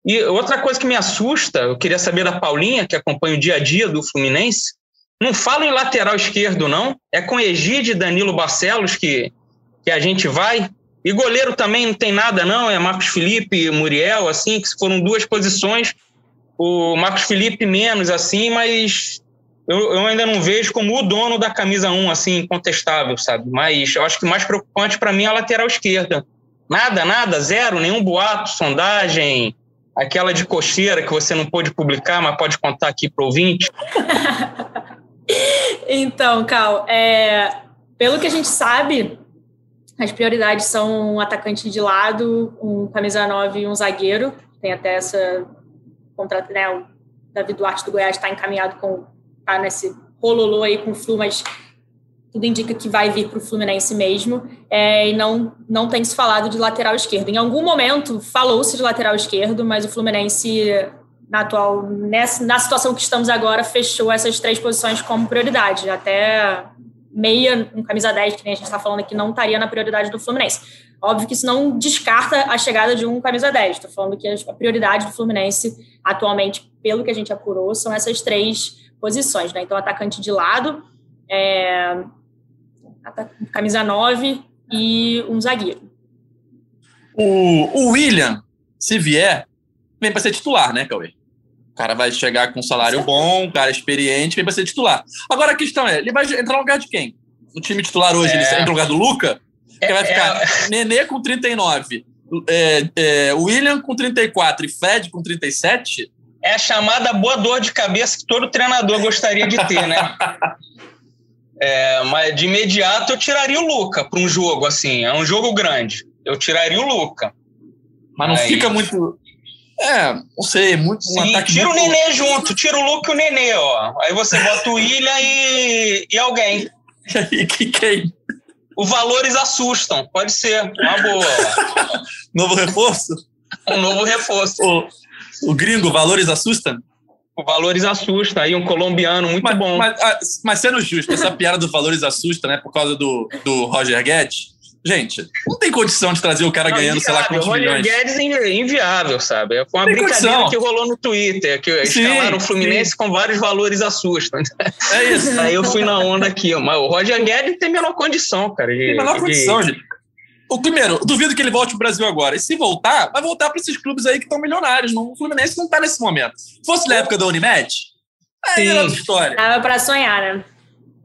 [SPEAKER 4] E outra coisa que me assusta, eu queria saber da Paulinha, que acompanha o dia a dia do Fluminense. Não fala em lateral esquerdo, não. É com Egide e Danilo Barcelos que, que a gente vai. E goleiro também não tem nada, não. É Marcos Felipe Muriel, assim, que foram duas posições. O Marcos Felipe menos, assim, mas eu, eu, ainda não vejo como o dono da camisa 1, assim, incontestável, sabe? Mas eu acho que mais preocupante para mim é a lateral esquerda. Nada, nada, zero, nenhum boato, sondagem, aquela de cocheira que você não pôde publicar, mas pode contar aqui para o ouvinte.
[SPEAKER 3] então, Cal, é, pelo que a gente sabe, as prioridades são um atacante de lado, um camisa 9 e um zagueiro. Tem até essa contrato, né? O Davi Duarte do Goiás está encaminhado com tá nesse rololô aí com o Flu, mas tudo indica que vai vir para o Fluminense mesmo. É, e não não tem se falado de lateral esquerdo. Em algum momento falou-se de lateral esquerdo, mas o Fluminense na atual nessa, na situação que estamos agora fechou essas três posições como prioridade. Até meia, um camisa 10, que nem a gente está falando aqui, não estaria na prioridade do Fluminense. Óbvio que isso não descarta a chegada de um camisa 10. Estou falando que a prioridade do Fluminense, atualmente, pelo que a gente apurou, são essas três posições. Né? Então, atacante de lado, é, camisa 9 e um zagueiro.
[SPEAKER 1] O, o William, se vier, vem para ser titular, né, Cauê? O cara vai chegar com um salário bom, um cara experiente, vem para ser titular. Agora a questão é, ele vai entrar no lugar de quem? No time titular hoje, é. ele entra no lugar do Luca? Que vai ficar é. Nenê com 39, é, é, William com 34 e Fred com 37?
[SPEAKER 4] É a chamada boa dor de cabeça que todo treinador gostaria de ter, né? É, mas de imediato eu tiraria o Luca para um jogo assim. É um jogo grande. Eu tiraria o Luca.
[SPEAKER 1] Mas não Aí... fica muito. É, não sei, muito.
[SPEAKER 4] Um Sim, tira muito... o Nenê junto, tira o Luke e o Nenê, ó. Aí você bota o William e, e alguém.
[SPEAKER 1] E que quem?
[SPEAKER 4] Os valores assustam, pode ser, uma boa.
[SPEAKER 1] novo reforço?
[SPEAKER 4] Um novo reforço.
[SPEAKER 1] O gringo, valores assustam?
[SPEAKER 4] O valores assusta, aí um colombiano muito
[SPEAKER 1] mas,
[SPEAKER 4] bom.
[SPEAKER 1] Mas, ah, mas sendo justo, essa piada dos valores assusta, né? Por causa do, do Roger Guedes Gente, não tem condição de trazer o cara não, ganhando, inviável. sei lá, quantos
[SPEAKER 4] Roger
[SPEAKER 1] milhões.
[SPEAKER 4] Guedes é inviável, sabe? Foi uma brincadeira condição. que rolou no Twitter, que escalaram o Fluminense sim. com vários valores assustam.
[SPEAKER 1] É isso.
[SPEAKER 4] Aí eu fui na onda aqui, mas o Roger Guedes tem menor condição, cara. De,
[SPEAKER 1] tem menor de... condição, gente. O primeiro, duvido que ele volte pro Brasil agora. E se voltar, vai voltar para esses clubes aí que estão milionários. O Fluminense não tá nesse momento. Se fosse na época da Unimed, aí era outra história.
[SPEAKER 3] Dava para sonhar, né?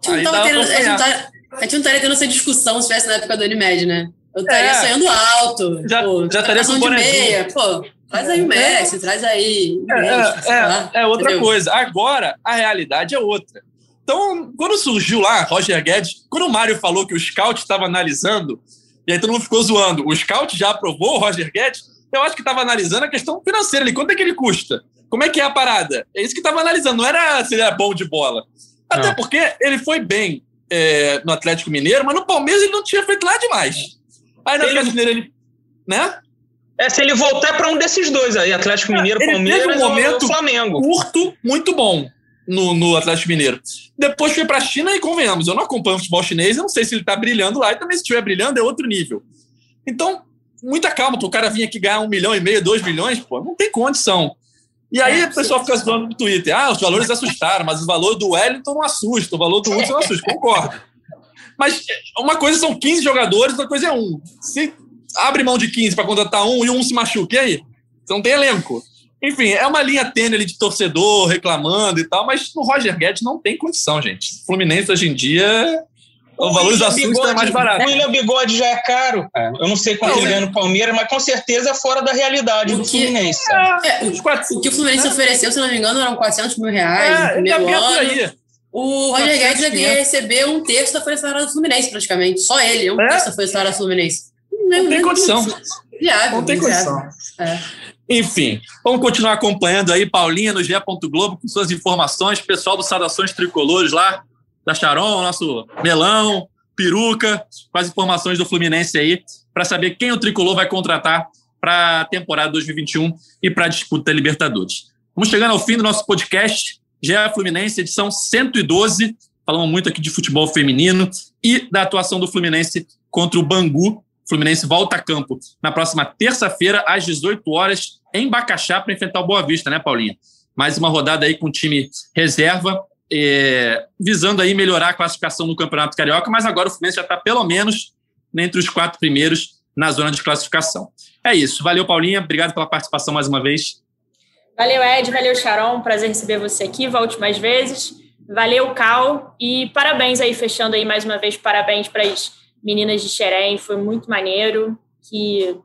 [SPEAKER 2] Aí não, tendo, sonhar. Tá, a gente não estaria tendo essa discussão se estivesse na época do Unimed, né? Eu estaria é. sonhando alto.
[SPEAKER 1] Já, pô, já estaria com
[SPEAKER 2] de meia. Pô, traz aí o Messi, é. traz aí.
[SPEAKER 1] É, é, é, outra entendeu? coisa. Agora, a realidade é outra. Então, quando surgiu lá, Roger Guedes, quando o Mário falou que o scout estava analisando, e aí todo mundo ficou zoando, o scout já aprovou o Roger Guedes, eu acho que estava analisando a questão financeira ali. Quanto é que ele custa? Como é que é a parada? É isso que estava analisando, não era se ele era bom de bola. Até não. porque ele foi bem é, no Atlético Mineiro, mas no Palmeiras ele não tinha feito lá demais. Aí no Atlético Mineiro ele. Né?
[SPEAKER 4] É, se ele voltar para um desses dois aí, Atlético Mineiro,
[SPEAKER 1] ele
[SPEAKER 4] Palmeiras
[SPEAKER 1] um momento
[SPEAKER 4] ou Flamengo.
[SPEAKER 1] curto, muito bom no, no Atlético Mineiro. Depois foi para a China e convenhamos, eu não acompanho o futebol chinês, eu não sei se ele está brilhando lá, e também se estiver brilhando é outro nível. Então, muita calma, o cara vir aqui ganhar um milhão e meio, dois milhões, pô, não tem condição. E aí é, o pessoal fica zoando no Twitter, ah, os valores assustaram, mas o valor do Wellington não assusta, o valor do Hudson não assusta, concordo. Mas uma coisa são 15 jogadores, outra coisa é um. Se abre mão de 15 para contratar um e um se machuca, e aí? Você não tem elenco. Enfim, é uma linha tênue ali de torcedor reclamando e tal, mas no Roger Guedes não tem condição, gente. Fluminense hoje em dia o, valor Susta é mais barato.
[SPEAKER 4] O William Bigode já é caro. Eu não sei quanto ele ganha no Palmeiras, mas com certeza é fora da realidade o do que, Fluminense.
[SPEAKER 2] É, o, o, que o Fluminense é. ofereceu, se não me engano, eram 400 mil reais é, no primeiro ano. Aí. O Roger Guedes ia receber um terço da folha salária do Fluminense, praticamente. Só ele, um é? terço da folha salária do Fluminense.
[SPEAKER 1] Não, não tem condição. Viável, não tem condição. É. Enfim, vamos continuar acompanhando aí Paulinha no GE. Globo com suas informações. Pessoal do Saudações Tricolores lá, da Charon, nosso melão, peruca, com as informações do Fluminense aí, para saber quem o Tricolor vai contratar para a temporada 2021 e para a disputa Libertadores. Vamos chegando ao fim do nosso podcast. GE Fluminense, edição 112. Falamos muito aqui de futebol feminino e da atuação do Fluminense contra o Bangu. Fluminense volta a campo na próxima terça-feira, às 18 horas, em Bacaxá, para enfrentar o Boa Vista, né, Paulinha? Mais uma rodada aí com o time reserva, é, visando aí melhorar a classificação no Campeonato Carioca, mas agora o Fluminense já está pelo menos entre os quatro primeiros na zona de classificação. É isso. Valeu, Paulinha. Obrigado pela participação mais uma vez.
[SPEAKER 3] Valeu, Ed. Valeu, Sharon. Prazer receber você aqui. Volte mais vezes. Valeu, Cal. E parabéns aí, fechando aí mais uma vez, parabéns para as meninas de Xerém. Foi muito maneiro. Que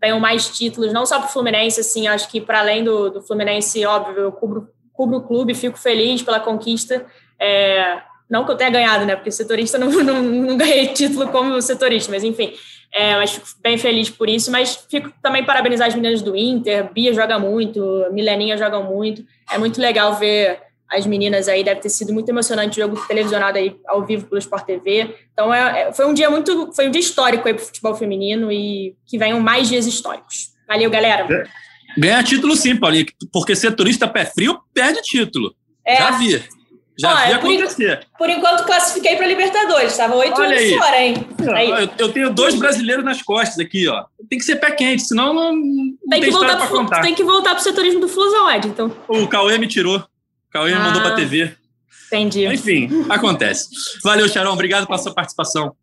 [SPEAKER 3] tenham mais títulos, não só para o Fluminense, assim, acho que para além do, do Fluminense, óbvio, eu cubro, cubro o clube, fico feliz pela conquista. É, Não que eu tenha ganhado, né? Porque setorista não, não, não ganhei título como setorista, mas enfim. É, mas fico bem feliz por isso, mas fico também parabenizar as meninas do Inter, Bia joga muito, Mileninha joga muito. É muito legal ver as meninas aí, deve ter sido muito emocionante o jogo televisionado aí ao vivo pelo Sport TV. Então é, é, foi um dia muito, foi um dia histórico aí para o futebol feminino e que venham mais dias históricos. Valeu, galera.
[SPEAKER 1] Ganha título sim, Paulinho, porque setorista pé frio perde título. É. Já vi. Já Olha, vi acontecer.
[SPEAKER 3] Por, por enquanto, classifiquei para Libertadores. Estava oito anos fora, hein?
[SPEAKER 1] Aí. Eu, eu, tenho dois brasileiros nas costas aqui, ó. Tem que ser pé quente, senão não, não tem,
[SPEAKER 3] tem que voltar para contar. Tem que voltar para o setorismo do Flusão, Ed. Então.
[SPEAKER 1] O Cauê me tirou. Cauê ah, me mandou para TV.
[SPEAKER 3] Entendi.
[SPEAKER 1] Enfim, acontece. Valeu, Charão. Obrigado pela sua participação.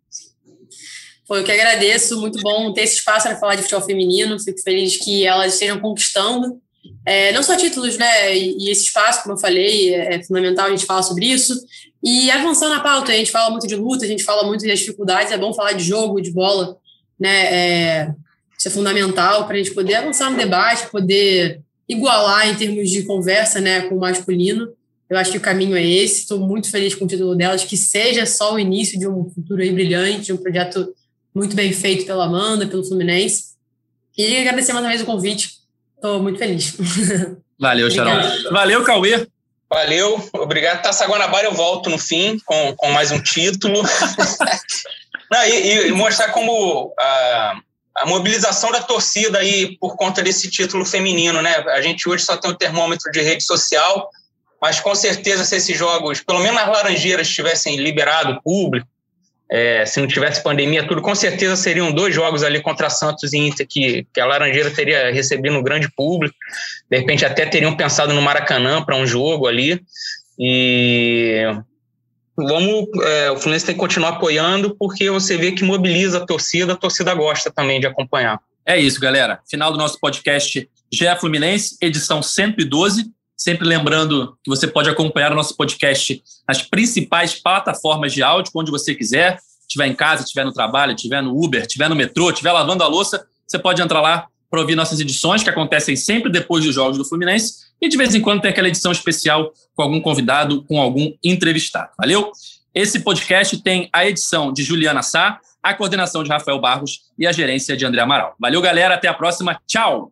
[SPEAKER 2] Foi eu que agradeço. Muito bom ter esse espaço para falar de futebol feminino. Fico feliz que elas estejam conquistando é, não só títulos, né? E, e, esse espaço, como eu falei, é, é fundamental a gente falar sobre isso. E avançando na pauta, a gente fala muito de luta, a gente fala muito das dificuldades, é bom falar de jogo, de bola, né? É, isso é fundamental para a gente poder avançar no debate, poder igualar em termos de conversa, né, com o masculino. Eu acho que o caminho é esse. Estou muito feliz com o título delas, que seja só o início de um futuro aí brilhante, de um projeto muito bem feito pela Amanda, pelo Fluminense. E agradecer mais uma vez o convite Estou muito feliz.
[SPEAKER 1] Valeu, Charol. Valeu, Cauê.
[SPEAKER 4] Valeu, obrigado. Taça Guanabara eu volto no fim com, com mais um título. Não, e, e, mostrar como a, a, mobilização da torcida aí por conta desse título feminino, né? A gente hoje só tem o termômetro de rede social, mas com certeza se esses jogos, pelo menos as Laranjeiras, tivessem liberado público, é, se não tivesse pandemia, tudo, com certeza seriam dois jogos ali contra Santos e Inter que, que a Laranjeira teria recebido um grande público. De repente, até teriam pensado no Maracanã para um jogo ali. E vamos, é, o Fluminense tem que continuar apoiando, porque você vê que mobiliza a torcida, a torcida gosta também de acompanhar.
[SPEAKER 1] É isso, galera. Final do nosso podcast GE Fluminense, edição 112. Sempre lembrando que você pode acompanhar o nosso podcast nas principais plataformas de áudio, onde você quiser. Estiver em casa, estiver no trabalho, estiver no Uber, estiver no metrô, estiver lavando a louça, você pode entrar lá para ouvir nossas edições, que acontecem sempre depois dos jogos do Fluminense. E de vez em quando tem aquela edição especial com algum convidado, com algum entrevistado. Valeu? Esse podcast tem a edição de Juliana Sá, a coordenação de Rafael Barros e a gerência de André Amaral. Valeu, galera. Até a próxima. Tchau!